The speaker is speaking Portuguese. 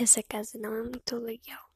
Essa casa não é muito legal.